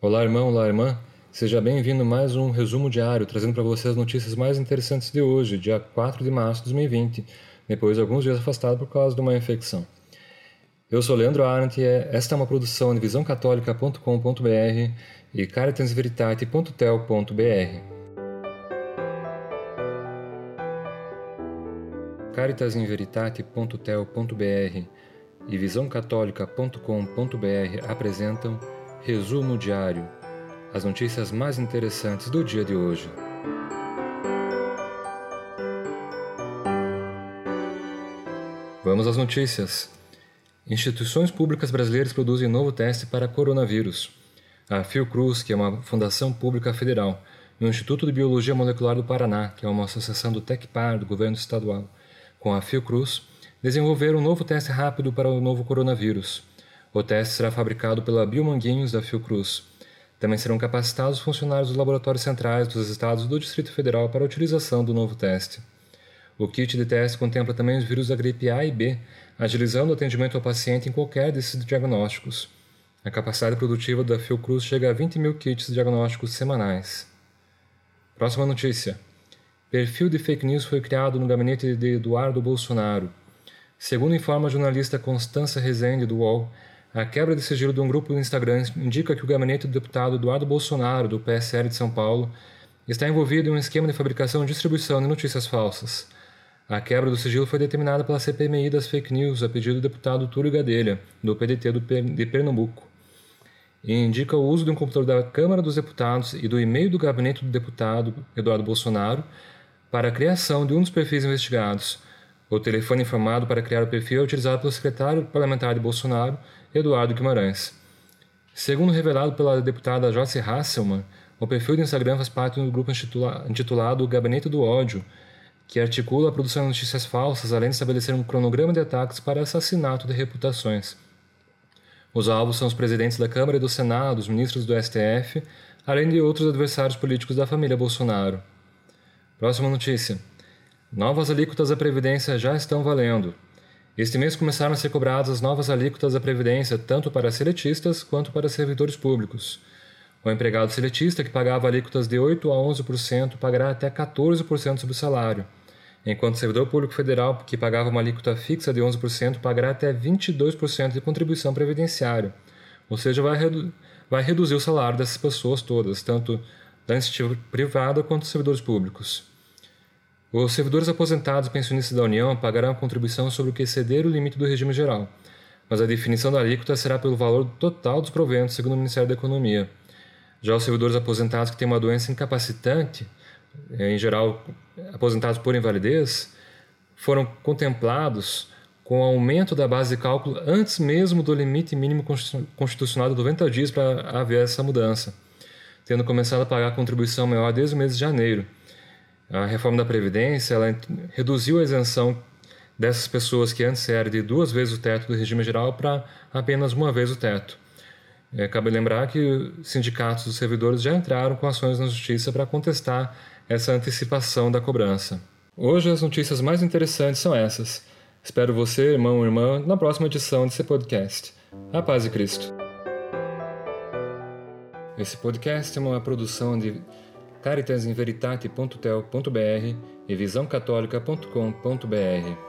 Olá, irmão, olá, irmã. Seja bem-vindo a mais um resumo diário, trazendo para você as notícias mais interessantes de hoje, dia 4 de março de 2020, depois de alguns dias afastado por causa de uma infecção. Eu sou Leandro Arendt e é, esta é uma produção de visãocatólica.com.br e caritasveritate.tel.br. Caritasinveritate.tel.br e visãocatólica.com.br apresentam Resumo Diário as notícias mais interessantes do dia de hoje. Vamos às notícias. Instituições públicas brasileiras produzem novo teste para coronavírus. A Fiocruz, que é uma fundação pública federal, e o Instituto de Biologia Molecular do Paraná, que é uma associação do TecPar do governo estadual, com a Fiocruz, desenvolveram um novo teste rápido para o novo coronavírus. O teste será fabricado pela Biomanguinhos da Fiocruz. Também serão capacitados funcionários dos laboratórios centrais dos estados do Distrito Federal para a utilização do novo teste. O kit de teste contempla também os vírus da gripe A e B, agilizando o atendimento ao paciente em qualquer desses diagnósticos. A capacidade produtiva da Fiocruz chega a 20 mil kits diagnósticos semanais. Próxima notícia. Perfil de fake news foi criado no gabinete de Eduardo Bolsonaro. Segundo informa a jornalista Constança Rezende, do UOL, a quebra de sigilo de um grupo no Instagram indica que o gabinete do deputado Eduardo Bolsonaro, do PSL de São Paulo, está envolvido em um esquema de fabricação e distribuição de notícias falsas. A quebra do sigilo foi determinada pela CPMI das fake news a pedido do deputado Túlio Gadelha, do PDT de Pernambuco. E indica o uso de um computador da Câmara dos Deputados e do e-mail do gabinete do deputado Eduardo Bolsonaro para a criação de um dos perfis investigados. O telefone informado para criar o perfil é utilizado pelo secretário parlamentar de Bolsonaro, Eduardo Guimarães. Segundo revelado pela deputada Joyce Hasselmann, o perfil do Instagram faz parte do grupo intitulado Gabinete do Ódio, que articula a produção de notícias falsas, além de estabelecer um cronograma de ataques para assassinato de reputações. Os alvos são os presidentes da Câmara e do Senado, os ministros do STF, além de outros adversários políticos da família Bolsonaro. Próxima notícia. Novas alíquotas da Previdência já estão valendo. Este mês começaram a ser cobradas as novas alíquotas da Previdência, tanto para seletistas quanto para servidores públicos. O empregado seletista, que pagava alíquotas de 8% a 11%, pagará até 14% sobre o salário enquanto o servidor público federal, que pagava uma alíquota fixa de 11%, pagará até 22% de contribuição previdenciária, ou seja, vai, redu vai reduzir o salário dessas pessoas todas, tanto da iniciativa privada quanto dos servidores públicos. Os servidores aposentados e pensionistas da União pagarão a contribuição sobre o que exceder o limite do regime geral, mas a definição da alíquota será pelo valor total dos proventos, segundo o Ministério da Economia. Já os servidores aposentados que têm uma doença incapacitante é, em geral aposentados por invalidez, foram contemplados com aumento da base de cálculo antes mesmo do limite mínimo constitucional de 90 dias para haver essa mudança, tendo começado a pagar a contribuição maior desde o mês de janeiro. A reforma da Previdência ela reduziu a isenção dessas pessoas que antes era de duas vezes o teto do regime geral para apenas uma vez o teto. É, cabe lembrar que sindicatos dos servidores já entraram com ações na justiça para contestar essa antecipação da cobrança. Hoje as notícias mais interessantes são essas. Espero você, irmão ou irmã, na próxima edição desse podcast. A paz de Cristo. Esse podcast é uma produção de caritasinveritate.tel.br e visãocatólica.com.br.